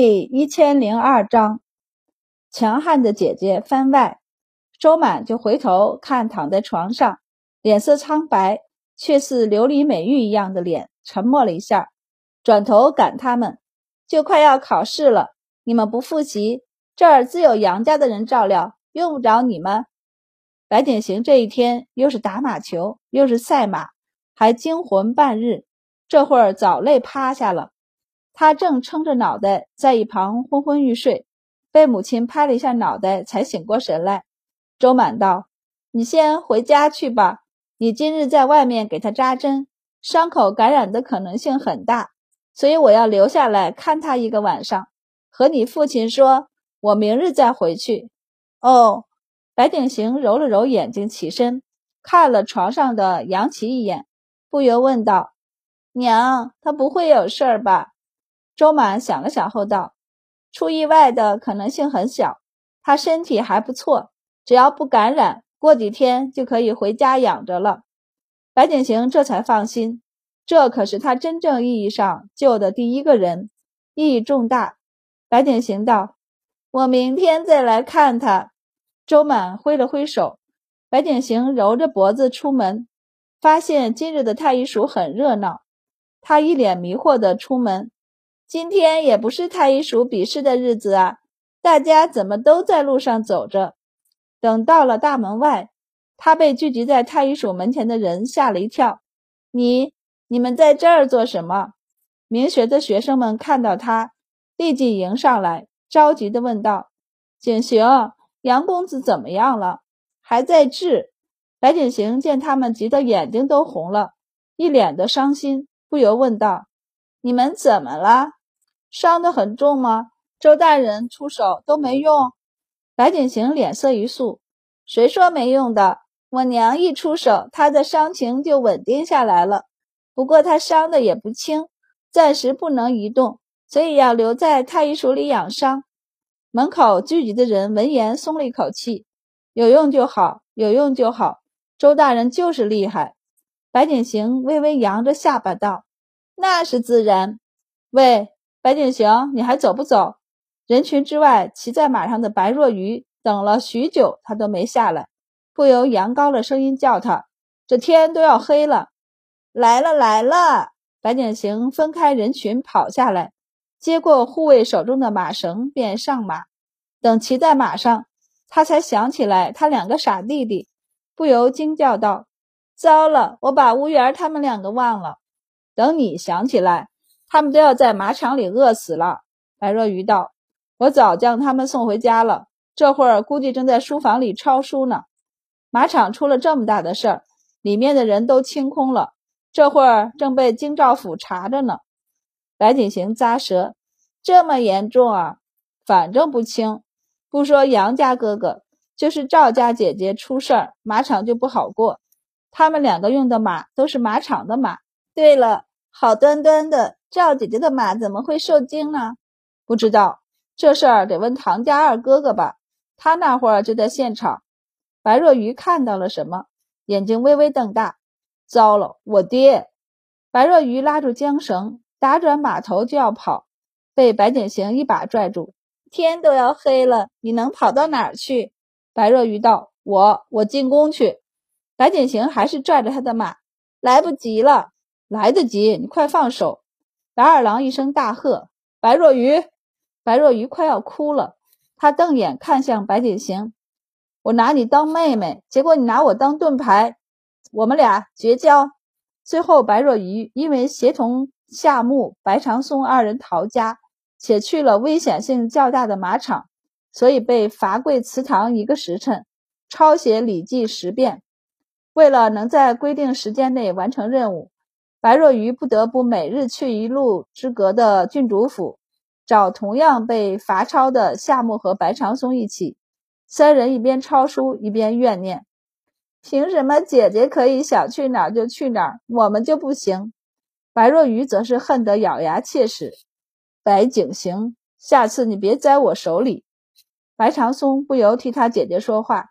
第一千零二章，强悍的姐姐番外。周满就回头看躺在床上，脸色苍白却似琉璃美玉一样的脸，沉默了一下，转头赶他们：“就快要考试了，你们不复习，这儿自有杨家的人照料，用不着你们。”白景行这一天又是打马球，又是赛马，还惊魂半日，这会儿早累趴下了。他正撑着脑袋在一旁昏昏欲睡，被母亲拍了一下脑袋，才醒过神来。周满道：“你先回家去吧，你今日在外面给他扎针，伤口感染的可能性很大，所以我要留下来看他一个晚上。和你父亲说，我明日再回去。”哦，白景行揉了揉眼睛，起身看了床上的杨琪一眼，不由问道：“娘，他不会有事儿吧？”周满想了想后道：“出意外的可能性很小，他身体还不错，只要不感染，过几天就可以回家养着了。”白景行这才放心，这可是他真正意义上救的第一个人，意义重大。白景行道：“我明天再来看他。”周满挥了挥手，白景行揉着脖子出门，发现今日的太医署很热闹，他一脸迷惑地出门。今天也不是太医署比试的日子啊，大家怎么都在路上走着？等到了大门外，他被聚集在太医署门前的人吓了一跳。你、你们在这儿做什么？明学的学生们看到他，立即迎上来，着急地问道：“景行，杨公子怎么样了？还在治？”白景行见他们急得眼睛都红了，一脸的伤心，不由问道：“你们怎么了？”伤得很重吗？周大人出手都没用。白景行脸色一肃：“谁说没用的？我娘一出手，他的伤情就稳定下来了。不过他伤的也不轻，暂时不能移动，所以要留在太医署里养伤。”门口聚集的人闻言松了一口气：“有用就好，有用就好。周大人就是厉害。”白景行微微扬着下巴道：“那是自然。”喂。白景行，你还走不走？人群之外，骑在马上的白若愚等了许久，他都没下来，不由扬高了声音叫他：“这天都要黑了，来了来了！”白景行分开人群跑下来，接过护卫手中的马绳，便上马。等骑在马上，他才想起来他两个傻弟弟，不由惊叫道：“糟了，我把乌元他们两个忘了。等你想起来。”他们都要在马场里饿死了。白若愚道：“我早将他们送回家了，这会儿估计正在书房里抄书呢。马场出了这么大的事儿，里面的人都清空了，这会儿正被京兆府查着呢。”白景行咂舌：“这么严重啊？反正不轻。不说杨家哥哥，就是赵家姐姐出事儿，马场就不好过。他们两个用的马都是马场的马。对了，好端端的。”赵姐姐的马怎么会受惊呢？不知道这事儿得问唐家二哥哥吧。他那会儿就在现场。白若愚看到了什么？眼睛微微瞪大。糟了，我爹！白若愚拉住缰绳，打转马头就要跑，被白景行一把拽住。天都要黑了，你能跑到哪儿去？白若愚道：“我我进宫去。”白景行还是拽着他的马。来不及了，来得及，你快放手！白二郎一声大喝：“白若愚！”白若愚快要哭了，他瞪眼看向白景行：“我拿你当妹妹，结果你拿我当盾牌，我们俩绝交。”最后，白若愚因为协同夏目、白长松二人逃家，且去了危险性较大的马场，所以被罚跪祠堂一个时辰，抄写《礼记》十遍。为了能在规定时间内完成任务。白若愚不得不每日去一路之隔的郡主府，找同样被罚抄的夏目和白长松一起。三人一边抄书一边怨念：凭什么姐姐可以想去哪儿就去哪儿，我们就不行？白若愚则是恨得咬牙切齿。白景行，下次你别栽我手里。白长松不由替他姐姐说话：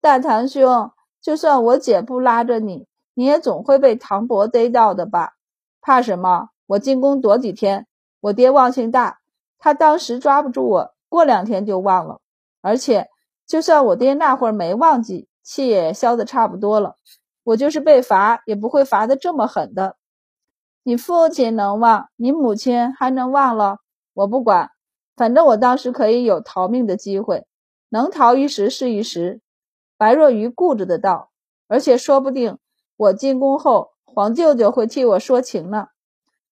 大堂兄，就算我姐不拉着你。你也总会被唐伯逮到的吧？怕什么？我进宫躲几天。我爹忘性大，他当时抓不住我，过两天就忘了。而且，就算我爹那会儿没忘记，气也消得差不多了。我就是被罚，也不会罚得这么狠的。你父亲能忘，你母亲还能忘了？我不管，反正我当时可以有逃命的机会，能逃一时是一时。白若愚固执的道，而且说不定我进宫后，皇舅舅会替我说情呢。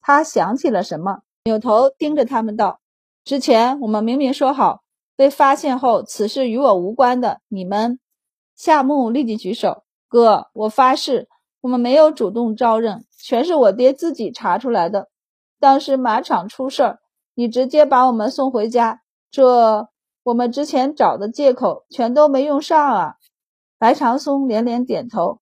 他想起了什么，扭头盯着他们道：“之前我们明明说好，被发现后此事与我无关的。你们。”夏木立即举手。哥，我发誓，我们没有主动招认，全是我爹自己查出来的。当时马场出事儿，你直接把我们送回家，这我们之前找的借口全都没用上啊！白长松连连点头，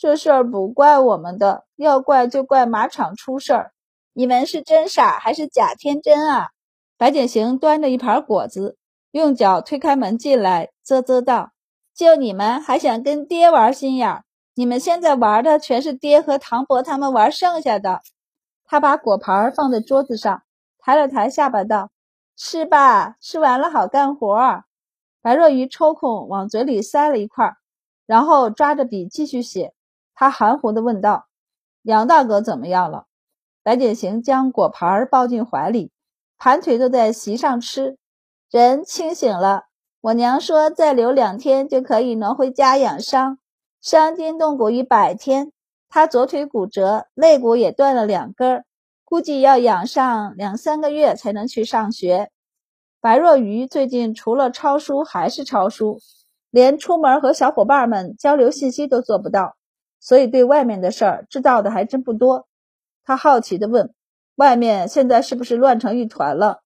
这事儿不怪我们的，要怪就怪马场出事儿。你们是真傻还是假天真啊？白简行端着一盘果子，用脚推开门进来，啧啧道。就你们还想跟爹玩心眼儿？你们现在玩的全是爹和唐伯他们玩剩下的。他把果盘放在桌子上，抬了抬下巴道：“吃吧，吃完了好干活。”白若愚抽空往嘴里塞了一块，然后抓着笔继续写。他含糊地问道：“杨大哥怎么样了？”白简行将果盘抱进怀里，盘腿坐在席上吃，人清醒了。我娘说，再留两天就可以挪回家养伤，伤筋动骨一百天。他左腿骨折，肋骨也断了两根，估计要养上两三个月才能去上学。白若愚最近除了抄书还是抄书，连出门和小伙伴们交流信息都做不到，所以对外面的事儿知道的还真不多。他好奇地问：“外面现在是不是乱成一团了？”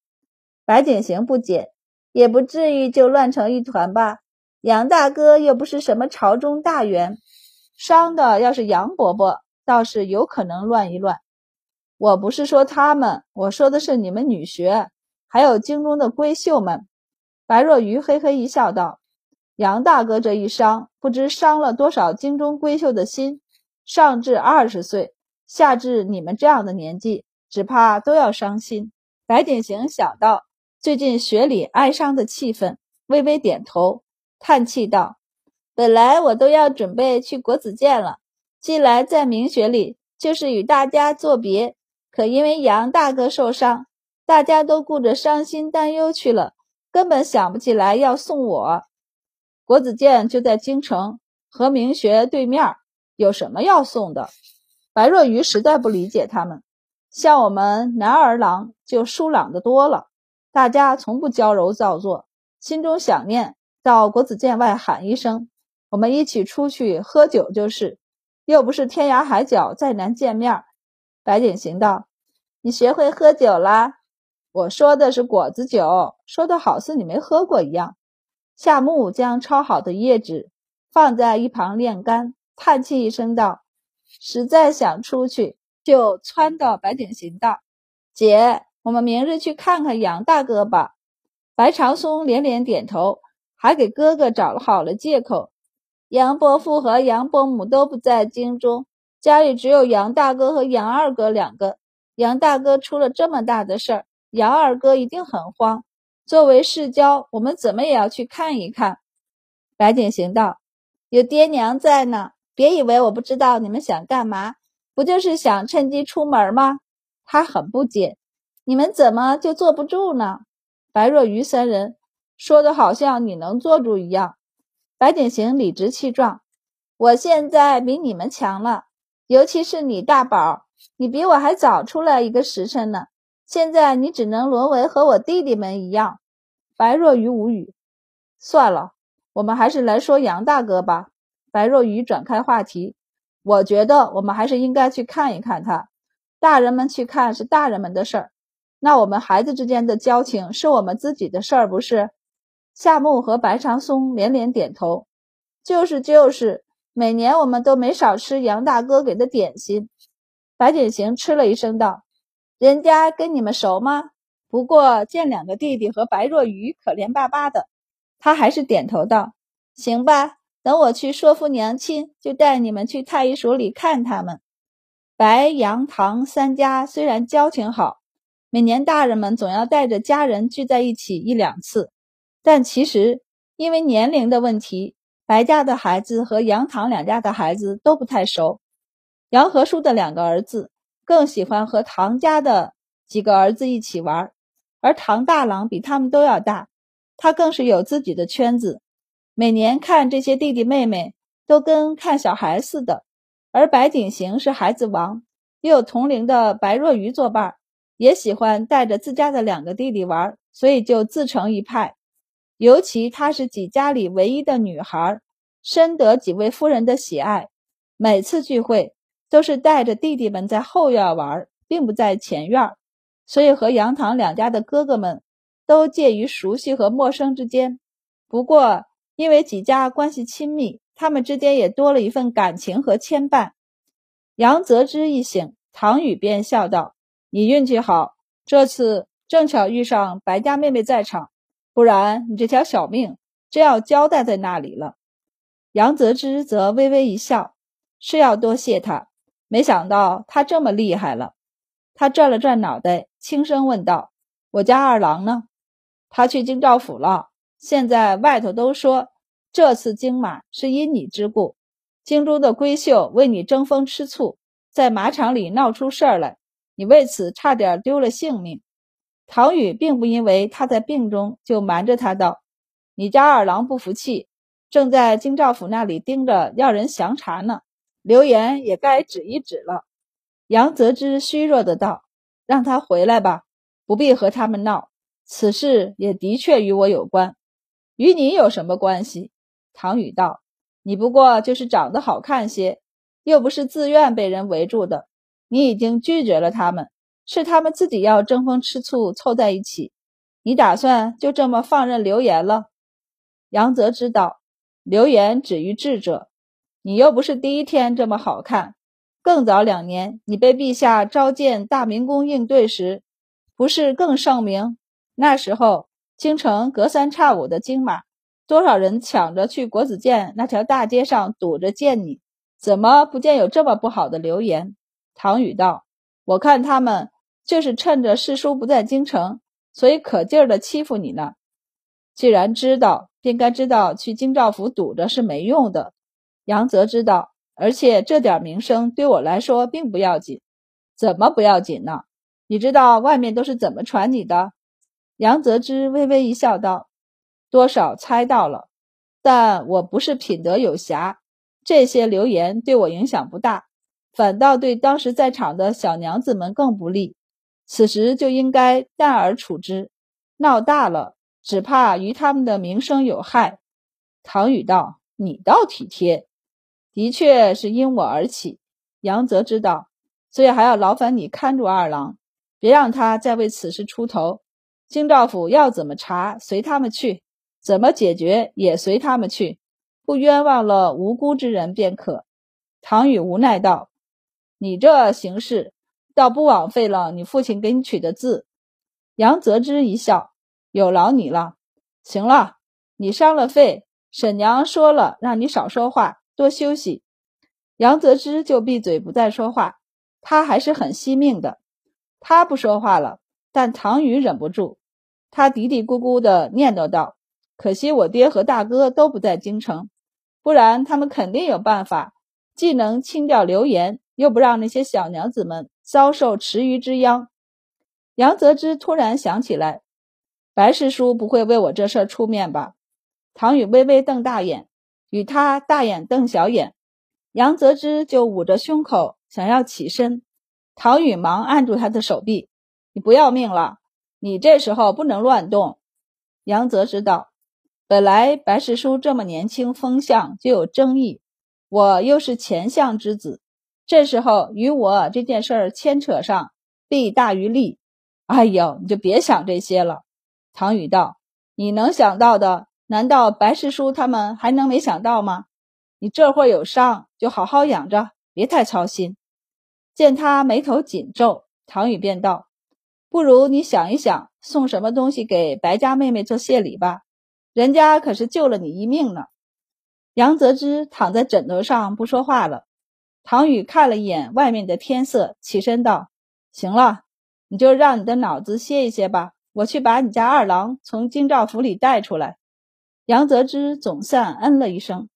白景行不解。也不至于就乱成一团吧？杨大哥又不是什么朝中大员，伤的要是杨伯伯，倒是有可能乱一乱。我不是说他们，我说的是你们女学，还有京中的闺秀们。白若愚嘿嘿一笑，道：“杨大哥这一伤，不知伤了多少京中闺秀的心。上至二十岁，下至你们这样的年纪，只怕都要伤心。”白景行想到。最近学里哀伤的气氛，微微点头，叹气道：“本来我都要准备去国子监了，既来在明学里，就是与大家作别。可因为杨大哥受伤，大家都顾着伤心担忧去了，根本想不起来要送我。国子监就在京城和明学对面，有什么要送的？”白若愚实在不理解他们，像我们男儿郎就疏朗的多了。大家从不娇柔造作，心中想念，到国子监外喊一声，我们一起出去喝酒就是，又不是天涯海角再难见面。白景行道：“你学会喝酒啦？我说的是果子酒，说的好似你没喝过一样。”夏木将抄好的页纸放在一旁晾干，叹气一声道：“实在想出去，就窜到白景行道：姐。”我们明日去看看杨大哥吧。白长松连连点头，还给哥哥找了好了借口。杨伯父和杨伯母都不在京中，家里只有杨大哥和杨二哥两个。杨大哥出了这么大的事儿，杨二哥一定很慌。作为世交，我们怎么也要去看一看。白景行道：“有爹娘在呢，别以为我不知道你们想干嘛，不就是想趁机出门吗？”他很不解。你们怎么就坐不住呢？白若愚三人说的好像你能坐住一样。白景行理直气壮：“我现在比你们强了，尤其是你大宝，你比我还早出来一个时辰呢。现在你只能沦为和我弟弟们一样。”白若愚无语。算了，我们还是来说杨大哥吧。白若愚转开话题：“我觉得我们还是应该去看一看他。大人们去看是大人们的事儿。”那我们孩子之间的交情是我们自己的事儿，不是？夏木和白长松连连点头，就是就是，每年我们都没少吃杨大哥给的点心。白景行吃了一声道：“人家跟你们熟吗？”不过见两个弟弟和白若愚可怜巴巴的，他还是点头道：“行吧，等我去说服娘亲，就带你们去太医署里看他们。”白杨唐三家虽然交情好。每年大人们总要带着家人聚在一起一两次，但其实因为年龄的问题，白家的孩子和杨唐两家的孩子都不太熟。杨和叔的两个儿子更喜欢和唐家的几个儿子一起玩，而唐大郎比他们都要大，他更是有自己的圈子。每年看这些弟弟妹妹，都跟看小孩似的。而白景行是孩子王，又有同龄的白若愚作伴。也喜欢带着自家的两个弟弟玩，所以就自成一派。尤其她是几家里唯一的女孩，深得几位夫人的喜爱。每次聚会都是带着弟弟们在后院玩，并不在前院，所以和杨唐两家的哥哥们都介于熟悉和陌生之间。不过，因为几家关系亲密，他们之间也多了一份感情和牵绊。杨泽之一醒，唐宇便笑道。你运气好，这次正巧遇上白家妹妹在场，不然你这条小命真要交代在那里了。杨泽之则微微一笑，是要多谢他，没想到他这么厉害了。他转了转脑袋，轻声问道：“我家二郎呢？他去京兆府了。现在外头都说，这次京马是因你之故，京中的闺秀为你争风吃醋，在马场里闹出事儿来。”你为此差点丢了性命。唐宇并不因为他在病中就瞒着他道：“你家二郎不服气，正在京兆府那里盯着要人详查呢。流言也该止一止了。”杨泽之虚弱的道：“让他回来吧，不必和他们闹。此事也的确与我有关，与你有什么关系？”唐宇道：“你不过就是长得好看些，又不是自愿被人围住的。”你已经拒绝了他们，是他们自己要争风吃醋凑在一起。你打算就这么放任流言了？杨泽知道流言止于智者，你又不是第一天这么好看。更早两年，你被陛下召见大明宫应对时，不是更盛名？那时候京城隔三差五的京马，多少人抢着去国子监那条大街上堵着见你，怎么不见有这么不好的流言？唐宇道：“我看他们就是趁着世叔不在京城，所以可劲儿的欺负你呢。既然知道，便该知道去京兆府堵着是没用的。杨泽知道，而且这点名声对我来说并不要紧。怎么不要紧呢？你知道外面都是怎么传你的？”杨泽之微微一笑，道：“多少猜到了，但我不是品德有瑕，这些流言对我影响不大。”反倒对当时在场的小娘子们更不利，此时就应该淡而处之，闹大了，只怕于他们的名声有害。唐宇道：“你倒体贴，的确是因我而起。”杨泽知道，所以还要劳烦你看住二郎，别让他再为此事出头。京兆府要怎么查，随他们去；怎么解决，也随他们去，不冤枉了无辜之人便可。唐宇无奈道。你这行事，倒不枉费了你父亲给你取的字。杨泽之一笑，有劳你了。行了，你伤了肺，沈娘说了，让你少说话，多休息。杨泽之就闭嘴不再说话。他还是很惜命的。他不说话了，但唐宇忍不住，他嘀嘀咕咕的念叨道：“可惜我爹和大哥都不在京城，不然他们肯定有办法，既能清掉流言。”又不让那些小娘子们遭受池鱼之殃。杨泽之突然想起来，白师叔不会为我这事出面吧？唐宇微微瞪大眼，与他大眼瞪小眼。杨泽之就捂着胸口想要起身，唐宇忙按住他的手臂：“你不要命了？你这时候不能乱动。”杨泽知道，本来白师叔这么年轻，风向就有争议，我又是前相之子。这时候与我这件事儿牵扯上，弊大于利。哎呦，你就别想这些了。唐宇道：“你能想到的，难道白师叔他们还能没想到吗？你这会儿有伤，就好好养着，别太操心。”见他眉头紧皱，唐宇便道：“不如你想一想，送什么东西给白家妹妹做谢礼吧？人家可是救了你一命呢。”杨泽之躺在枕头上不说话了。唐宇看了一眼外面的天色，起身道：“行了，你就让你的脑子歇一歇吧。我去把你家二郎从京兆府里带出来。杨泽之总算嗯了一声。